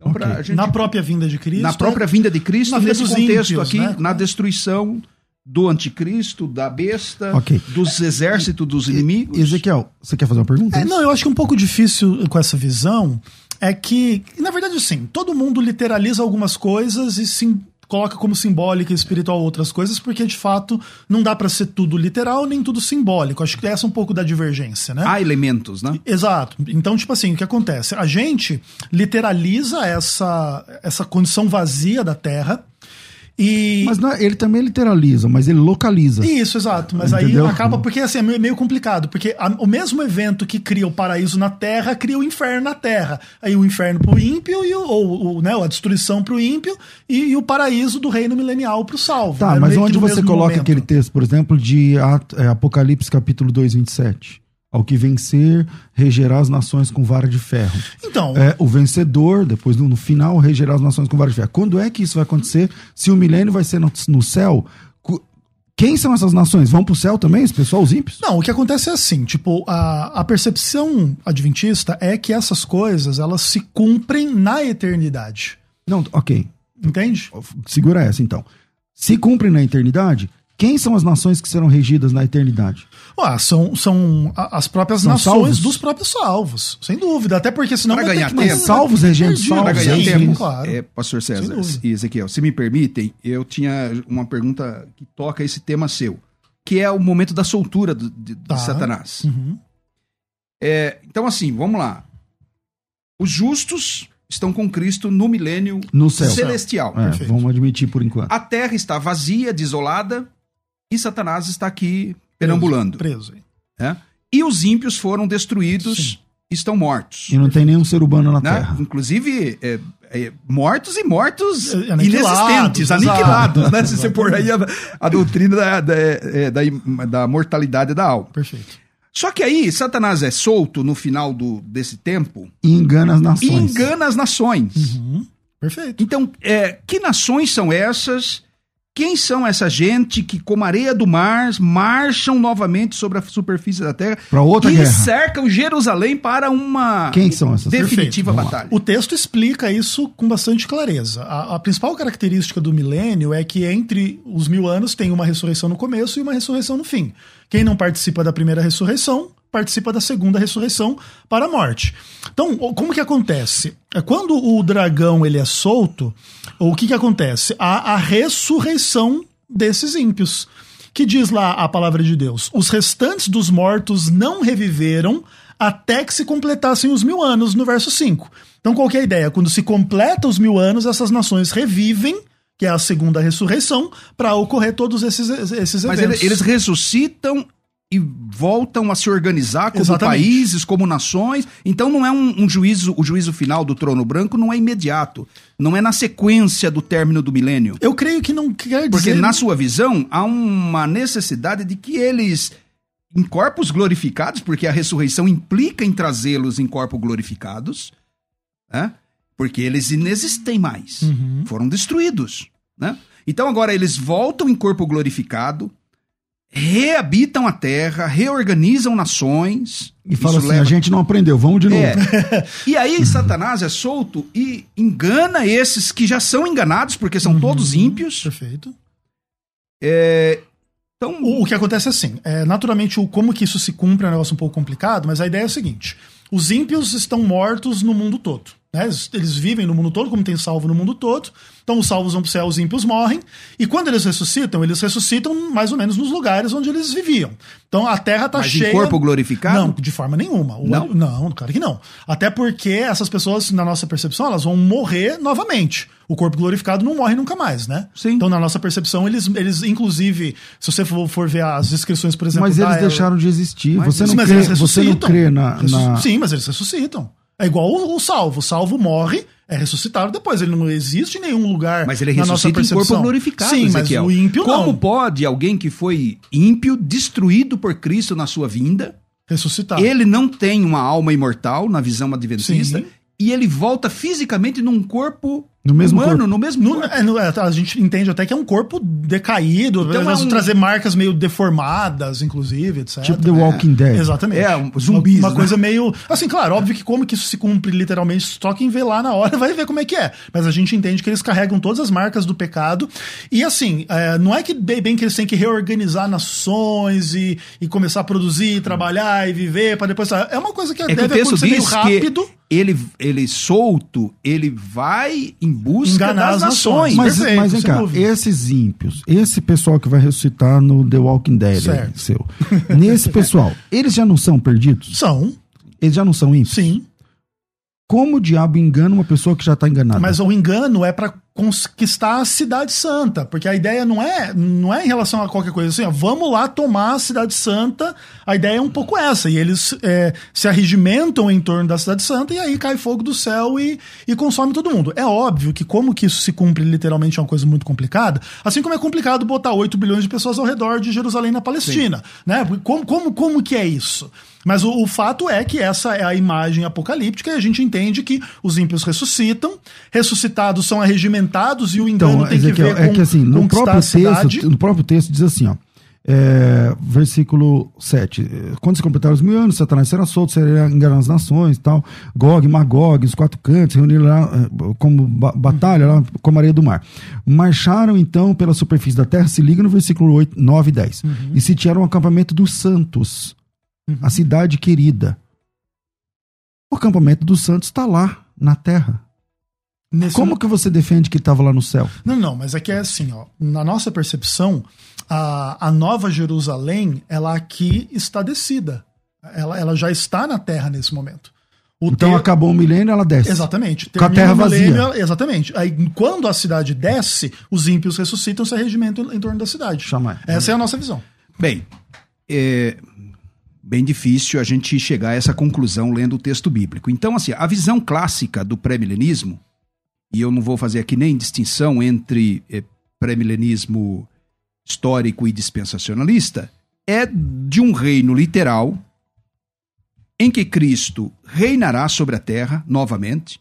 Então, okay. gente, na própria vinda de Cristo. Na própria vinda de Cristo, nesse contexto ímpios, aqui, né? na destruição do anticristo, da besta, okay. dos exércitos, dos inimigos. Ezequiel, você quer fazer uma pergunta? É, não, eu acho que um pouco difícil com essa visão é que, na verdade, assim, todo mundo literaliza algumas coisas e se coloca como simbólica e espiritual outras coisas, porque de fato não dá para ser tudo literal nem tudo simbólico. Acho que essa é um pouco da divergência, né? Há elementos, né? Exato. Então, tipo assim, o que acontece? A gente literaliza essa, essa condição vazia da Terra e... Mas não, é, ele também literaliza, mas ele localiza. Isso, exato. Mas Entendeu? aí acaba porque assim, é meio complicado. Porque a, o mesmo evento que cria o paraíso na Terra cria o inferno na Terra. Aí o inferno pro ímpio, e o, ou, né, a destruição pro ímpio e, e, o paraíso do reino milenial pro salvo. Tá, né? mas onde você coloca momento. aquele texto, por exemplo, de é, Apocalipse capítulo 2, 27? Ao que vencer, regerá as nações com vara de ferro. Então. É, o vencedor, depois no, no final, regerá as nações com vara de ferro. Quando é que isso vai acontecer? Se o milênio vai ser no, no céu, quem são essas nações? Vão pro céu também, os pessoal, os ímpios? Não, o que acontece é assim, tipo, a, a percepção adventista é que essas coisas, elas se cumprem na eternidade. Não, ok. Entende? Segura essa, então. Se cumprem na eternidade, quem são as nações que serão regidas na eternidade? Ah, são, são as próprias são nações salvos? dos próprios salvos, sem dúvida. Até porque senão pra ganhar tempo. salvos, regendo salvos. Para ganhar tempo, claro. É, Pastor César e Ezequiel, se me permitem, eu tinha uma pergunta que toca esse tema seu, que é o momento da soltura de, de tá. Satanás. Uhum. É, então, assim, vamos lá. Os justos estão com Cristo no milênio no céu. celestial. É, vamos admitir por enquanto. A terra está vazia, desolada, e Satanás está aqui perambulando. Preso. preso. É? E os ímpios foram destruídos, Sim. estão mortos. E não tem nenhum ser humano na né? Terra. Inclusive, é, é, mortos e mortos inexistentes, aniquilados, né? Se você pôr aí a, a doutrina da, da, é, da, da, mortalidade da alma. Perfeito. Só que aí, Satanás é solto no final do, desse tempo. E engana as nações. E engana as nações. Uhum. Perfeito. Então, é, que nações são essas quem são essa gente que, como areia do mar, marcham novamente sobre a superfície da terra para outra e guerra. cercam Jerusalém para uma Quem são essas? definitiva batalha? O texto explica isso com bastante clareza. A, a, principal característica do milênio é que entre os mil anos tem uma ressurreição no começo e uma ressurreição no fim. Quem não participa da primeira ressurreição participa da segunda ressurreição para a morte. Então, como que acontece? É quando o dragão ele é solto, o que que acontece? Há a ressurreição desses ímpios. Que diz lá a palavra de Deus: os restantes dos mortos não reviveram até que se completassem os mil anos, no verso 5. Então, qual é a ideia? Quando se completa os mil anos, essas nações revivem, que é a segunda ressurreição, para ocorrer todos esses, esses eventos. Mas eles ressuscitam e voltam a se organizar como Exatamente. países, como nações. Então não é um, um, juízo, o juízo final do trono branco não é imediato. Não é na sequência do término do milênio. Eu creio que não quer dizer. Porque na sua visão há uma necessidade de que eles em corpos glorificados, porque a ressurreição implica em trazê-los em corpos glorificados, né? porque eles inexistem mais, uhum. foram destruídos. Né? Então agora eles voltam em corpo glorificado, reabitam a terra, reorganizam nações. E fala assim: leva... a gente não aprendeu, vamos de novo. É. e aí Satanás é solto e engana esses que já são enganados, porque são uhum. todos ímpios. Perfeito. É, então, o, o, que acontece é assim, é, naturalmente, o, como que isso se cumpre é um negócio um pouco complicado, mas a ideia é a seguinte: os ímpios estão mortos no mundo todo. Né? Eles vivem no mundo todo, como tem salvo no mundo todo. Então os salvos vão para o céu, os ímpios morrem. E quando eles ressuscitam, eles ressuscitam mais ou menos nos lugares onde eles viviam. Então a terra está cheia. Em corpo glorificado? Não, de forma nenhuma. O... Não? não, claro que não. Até porque essas pessoas, na nossa percepção, elas vão morrer novamente. O corpo glorificado não morre nunca mais, né? Sim. Então, na nossa percepção, eles, eles inclusive, se você for, for ver as descrições, por exemplo. Mas eles deixaram de existir. Você não, crê, você não crê na, na. Sim, mas eles ressuscitam. É igual o, o salvo. O salvo morre, é ressuscitado depois. Ele não existe em nenhum lugar. Mas ele ressuscita em corpo glorificado. Sim, Ezequiel. mas o ímpio Como não. pode alguém que foi ímpio, destruído por Cristo na sua vinda, ressuscitar? Ele não tem uma alma imortal na visão adventista. Sim. E ele volta fisicamente num corpo no mesmo Humano, corpo. no mesmo no, é, no, é, A gente entende até que é um corpo decaído, então é um... trazer marcas meio deformadas, inclusive, etc. Tipo The Walking é. Dead. Exatamente. É, um zumbis. Uma, uma né? coisa meio. Assim, claro, óbvio que como que isso se cumpre literalmente, só quem vê lá na hora vai ver como é que é. Mas a gente entende que eles carregam todas as marcas do pecado. E assim, é, não é que bem que eles têm que reorganizar nações e, e começar a produzir, trabalhar e viver para depois. É uma coisa que é deve que acontecer meio rápido. Que ele, ele solto, ele vai em busca Enganar das nações. Mas, Perfeito, mas vem cá, esses ímpios, esse pessoal que vai ressuscitar no The Walking Dead, aí, seu, nesse pessoal, eles já não são perdidos? São. Eles já não são ímpios? Sim. Como o diabo engana uma pessoa que já está enganada? Mas o engano é para conquistar a cidade santa, porque a ideia não é não é em relação a qualquer coisa assim, ó, vamos lá tomar a cidade santa. A ideia é um pouco essa e eles é, se arregimentam em torno da cidade santa e aí cai fogo do céu e, e consome todo mundo. É óbvio que como que isso se cumpre literalmente é uma coisa muito complicada, assim como é complicado botar 8 bilhões de pessoas ao redor de Jerusalém na Palestina, Sim. né? Como, como como que é isso? Mas o, o, fato é que essa é a imagem apocalíptica e a gente entende que os ímpios ressuscitam, ressuscitados são arregimentados e o engano então, tem que ver é com que assim, no próprio texto, no próprio texto diz assim, ó, é, versículo 7. Quando se completaram os mil anos, Satanás será solto, será enganar as nações tal. Gog, Magog, os quatro cantos, reuniram lá é, como batalha, lá como areia do mar. Marcharam então pela superfície da terra, se liga no versículo 8, 9 e 10. Uhum. E sitiaram o acampamento dos santos uhum. a cidade querida. O acampamento dos santos está lá, na terra. Nesse Como que você defende que estava lá no céu? Não, não, mas aqui é, é assim, ó. Na nossa percepção, a, a Nova Jerusalém, ela aqui está descida. Ela, ela já está na terra nesse momento. O então ter... acabou o milênio, ela desce. Exatamente. Com a terra vazia. Milênio, exatamente. Aí, quando a cidade desce, os ímpios ressuscitam, se regimentam em torno da cidade. Chama. Essa é a nossa visão. Bem, é, bem difícil a gente chegar a essa conclusão lendo o texto bíblico. Então, assim, a visão clássica do pré-milenismo, e eu não vou fazer aqui nem distinção entre é, pré-milenismo histórico e dispensacionalista, é de um reino literal em que Cristo reinará sobre a terra novamente,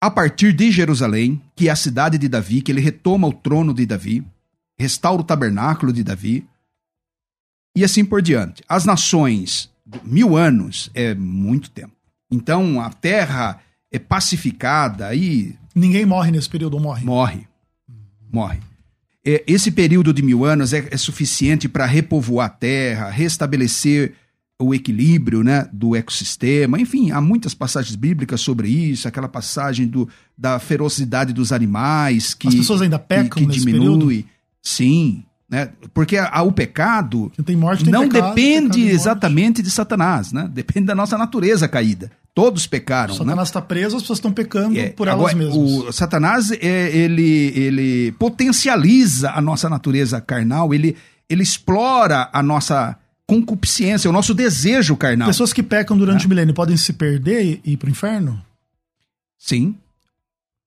a partir de Jerusalém, que é a cidade de Davi, que ele retoma o trono de Davi, restaura o tabernáculo de Davi, e assim por diante. As nações, mil anos é muito tempo. Então a terra é pacificada e. Ninguém morre nesse período, ou morre? Morre. Morre. Esse período de mil anos é, é suficiente para repovoar a terra, restabelecer o equilíbrio né, do ecossistema. Enfim, há muitas passagens bíblicas sobre isso, aquela passagem do, da ferocidade dos animais que. As pessoas ainda pecam que, que nesse diminui. período? Sim. Né? Porque a, a, o pecado tem morte, não pecado, depende pecado exatamente de Satanás, né? depende da nossa natureza caída. Todos pecaram. O Satanás né? está preso, as pessoas estão pecando É, por agora, elas mesmas. O Satanás, é, ele, ele potencializa a nossa natureza carnal, ele, ele explora a nossa concupiscência, o nosso desejo carnal. Pessoas que pecam durante É. o milênio podem se perder e ir para o inferno? Sim.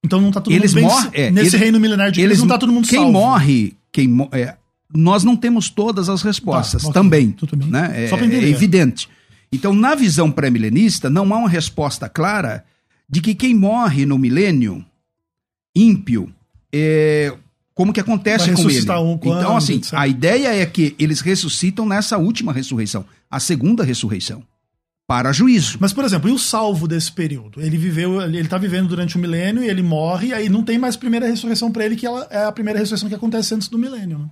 Então não está todo Eles mundo bem. é, nesse eles- reino milenar de eles, Cristo não está todo mundo Quem salvo. morre, quem mo- é, nós não temos todas as respostas Tá, também. Né? É, é evidente. Então, na visão pré-milenista, não há uma resposta clara de que quem morre no milênio ímpio, é, como que acontece com ele. um quando, então, assim, etc. a ideia é que eles ressuscitam nessa última ressurreição, a segunda ressurreição, para juízo. Mas, por exemplo, e o salvo desse período? Ele viveu, ele está vivendo durante o milênio e ele morre, e aí não tem mais primeira ressurreição para ele, que ela é a primeira ressurreição que acontece antes do milênio. Né?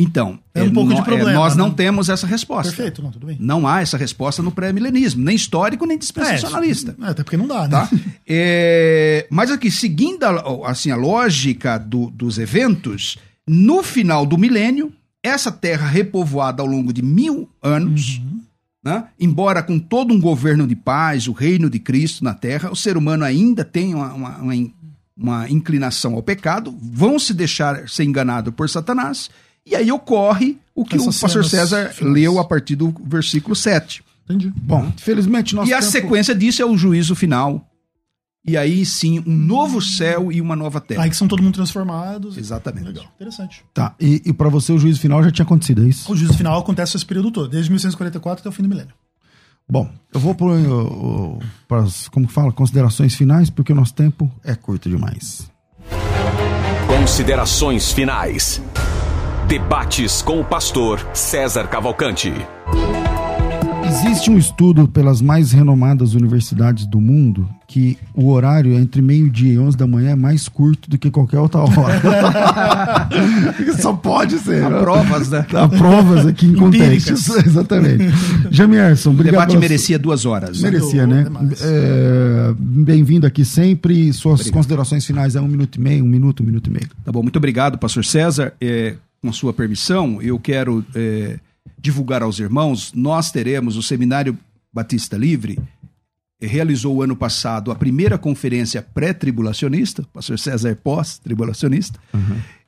Então, É um pouco de nó- problema, nós não né? temos essa resposta. Perfeito, não, tudo bem. Não há essa resposta no pré-milenismo, nem histórico, nem dispensacionalista. É, até porque não dá, né? Tá? É, mas aqui, seguindo a, assim, a lógica do- dos eventos, no final do milênio, essa terra repovoada ao longo de mil anos, Uhum. né, embora com todo um governo de paz, o reino de Cristo na terra, o ser humano ainda tem uma, uma- uma uma inclinação ao pecado, vão se deixar ser enganado por Satanás, e aí ocorre o que Essas o pastor César finais. leu a partir do versículo 7. Entendi. Bom, felizmente nosso E a tempo- sequência disso é o juízo final. E aí sim, um novo céu e uma nova terra. Aí que são todo mundo transformados. Exatamente. Legal, interessante. Tá, e, e para você o juízo final já tinha acontecido, é isso? O juízo final acontece esse período todo, desde 1144 até o fim do milênio. Bom, eu vou para as, como fala, considerações finais, porque o nosso tempo é curto demais. Considerações finais. Debates com o pastor César Cavalcante. Existe um estudo pelas mais renomadas universidades do mundo que o horário entre meio-dia e 11 da manhã é mais curto do que qualquer outra hora. Só pode ser. Há provas, né? Há provas aqui em contextos. Exatamente. Jamierson, O obrigado. debate pela- merecia duas horas. Merecia, né? É, Bem-vindo aqui sempre. Suas considerações finais é um minuto e meio, um minuto, um minuto e meio. Tá bom, muito obrigado, pastor César. É, com sua permissão, eu quero é, divulgar aos irmãos, nós teremos o Seminário Batista Livre, eh, realizou o ano passado a primeira conferência pré-tribulacionista, pastor César é pós-tribulacionista,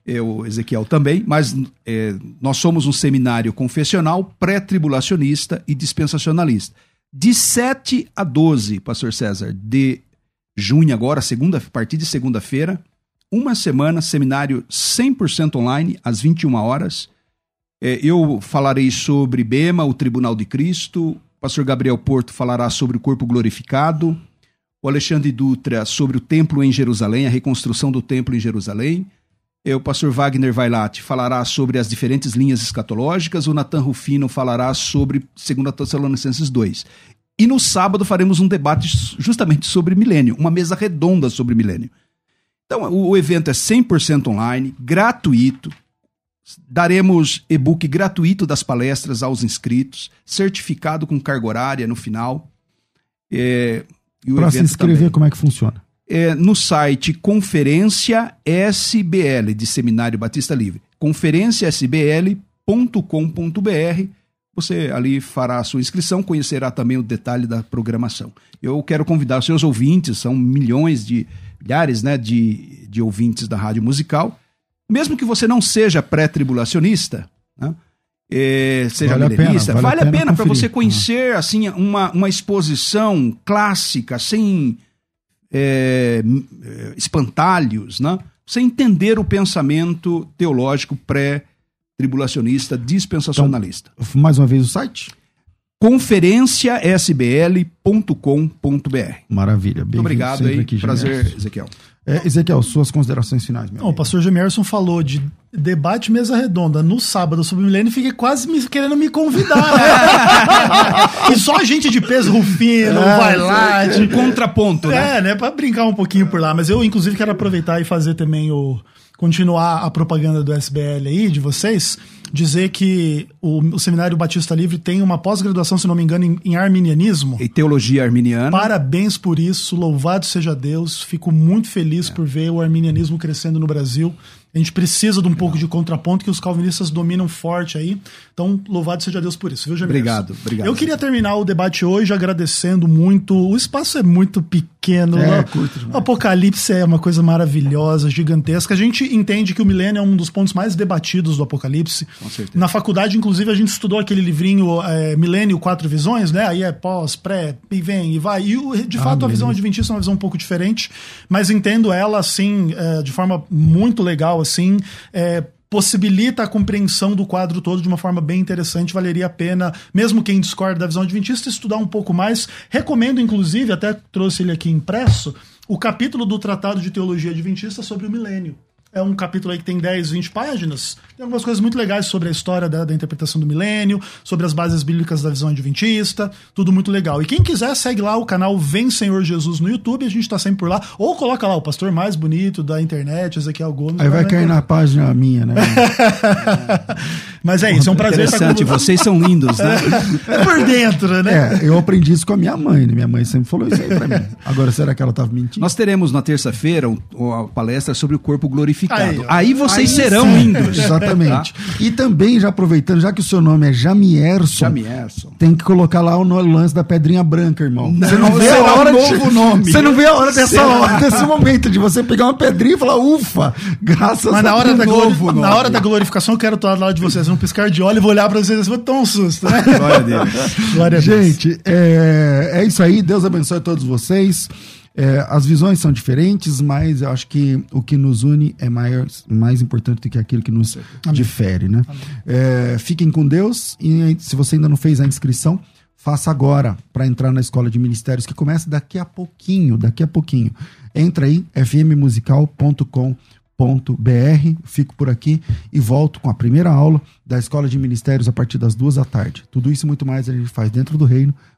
eu, Ezequiel também, mas é, nós somos um seminário confessional pré-tribulacionista e dispensacionalista. De 7 a 12, pastor César, de junho agora, segunda, a partir de segunda-feira, uma semana, seminário 100% online, às 21 horas. É, eu falarei sobre Bema, o Tribunal de Cristo. O pastor Gabriel Porto falará sobre o corpo glorificado. O Alexandre Dutra sobre o templo em Jerusalém, a reconstrução do templo em Jerusalém. É, o pastor Wagner Vailate falará sobre as diferentes linhas escatológicas. O Natan Rufino falará sobre 2 Tessalonicenses 2. E no sábado faremos um debate justamente sobre milênio, uma mesa redonda sobre milênio. Então, o, evento é 100% online, gratuito. Daremos e-book gratuito das palestras aos inscritos, certificado com carga horária no final. É, Para se inscrever, também. como é que funciona? É, no site Conferência SBL, de Seminário Batista Livre. conferenciasbl.com.br. Você ali fará a sua inscrição, conhecerá também o detalhe da programação. Eu quero convidar os seus ouvintes, são milhões de, milhares né, de, de ouvintes da rádio musical. Mesmo que você não seja pré-tribulacionista, né, é, seja Vale a pena, milenista, vale a vale a pena para você conhecer assim uma, uma exposição clássica, sem m- é, espantalhos, né? Você entender o pensamento teológico pré-tribulacionista, dispensacionalista. Mais uma vez o site? conferenciasbl.com.br. Maravilha. Muito obrigado aí. Prazer, Ezequiel. É, Ezequiel, suas considerações finais, meu Não, o pastor Gemerson falou de debate mesa redonda no sábado sobre o milênio e fiquei quase me- querendo me convidar. né? e só gente de peso rufino, vai lá. Um de- contraponto, né? É, né? Pra brincar um pouquinho por lá. Mas eu, inclusive, quero aproveitar e fazer também o. continuar a propaganda do SBL aí, de vocês. dizer que o, o Seminário Batista Livre tem uma pós-graduação, se não me engano, em, em arminianismo. E teologia arminiana. Parabéns por isso, louvado seja Deus. Fico muito feliz é. por ver o arminianismo crescendo no Brasil. A gente precisa de um pouco de contraponto que os calvinistas dominam forte aí. Então, louvado seja Deus por isso, viu, Jamir? Obrigado, obrigado. Eu queria terminar o debate hoje agradecendo muito. O espaço é muito pequeno. É, né? O Apocalipse é uma coisa maravilhosa, gigantesca. A gente entende que o milênio é um dos pontos mais debatidos do Apocalipse. Com certeza. Na faculdade, inclusive, a gente estudou aquele livrinho é, Milênio Quatro Visões, né? Aí é pós, pré, e vem e vai. E, de ah, fato, a visão adventista é uma visão um pouco diferente, mas entendo ela, assim, é, de forma muito legal assim, é, possibilita a compreensão do quadro todo de uma forma bem interessante. Valeria a pena, mesmo quem discorda da visão adventista, estudar um pouco mais. Recomendo, inclusive, até trouxe ele aqui impresso, o capítulo do Tratado de Teologia Adventista sobre o milênio. É um capítulo aí que tem 10, 20 páginas. Tem algumas coisas muito legais sobre a história da, da, interpretação do milênio, sobre as bases bíblicas da visão adventista, tudo muito legal. E quem quiser, segue lá o canal Vem Senhor Jesus no YouTube, a gente tá sempre por lá. Ou coloca lá o pastor mais bonito da internet, Ezequiel Gomes. Aí vai cair na página minha, né? Mas é isso, é um prazer estar com vocês são lindos, né? É por dentro, né? É, eu aprendi isso com a minha mãe, né? Minha mãe sempre falou isso aí pra mim. Agora, será que ela tava mentindo? Nós teremos na terça-feira uma palestra sobre o corpo glorificado Aí, aí vocês aí serão sim. lindos. Exatamente. Tá? E também, já aproveitando, já que o seu nome é Jamierson, Jamierson. tem que colocar lá o lance da pedrinha branca, irmão. Não, você não vê a hora novo de... nome. Você não vê a hora dessa hora, desse momento de você pegar uma pedrinha e falar, ufa, graças Mas na hora, da glori... na hora da glorificação, eu quero estar lado de vocês, um piscar de olho e vou olhar para vocês e vou tomar um susto, né? Glória a Deus. Glória a Deus. Gente, é, é isso aí. Deus abençoe todos vocês. É, as visões são diferentes, mas eu acho que o que nos une é maior, mais importante do que aquilo que nos Amém. difere, né? É, fiquem com Deus e se você ainda não fez a inscrição, faça agora para entrar na escola de ministérios que começa daqui a pouquinho, daqui a pouquinho. Entra aí fmmusical.com.br, fico por aqui e volto com a primeira aula da escola de ministérios a partir das duas da tarde. Tudo isso e muito mais a gente faz dentro do reino,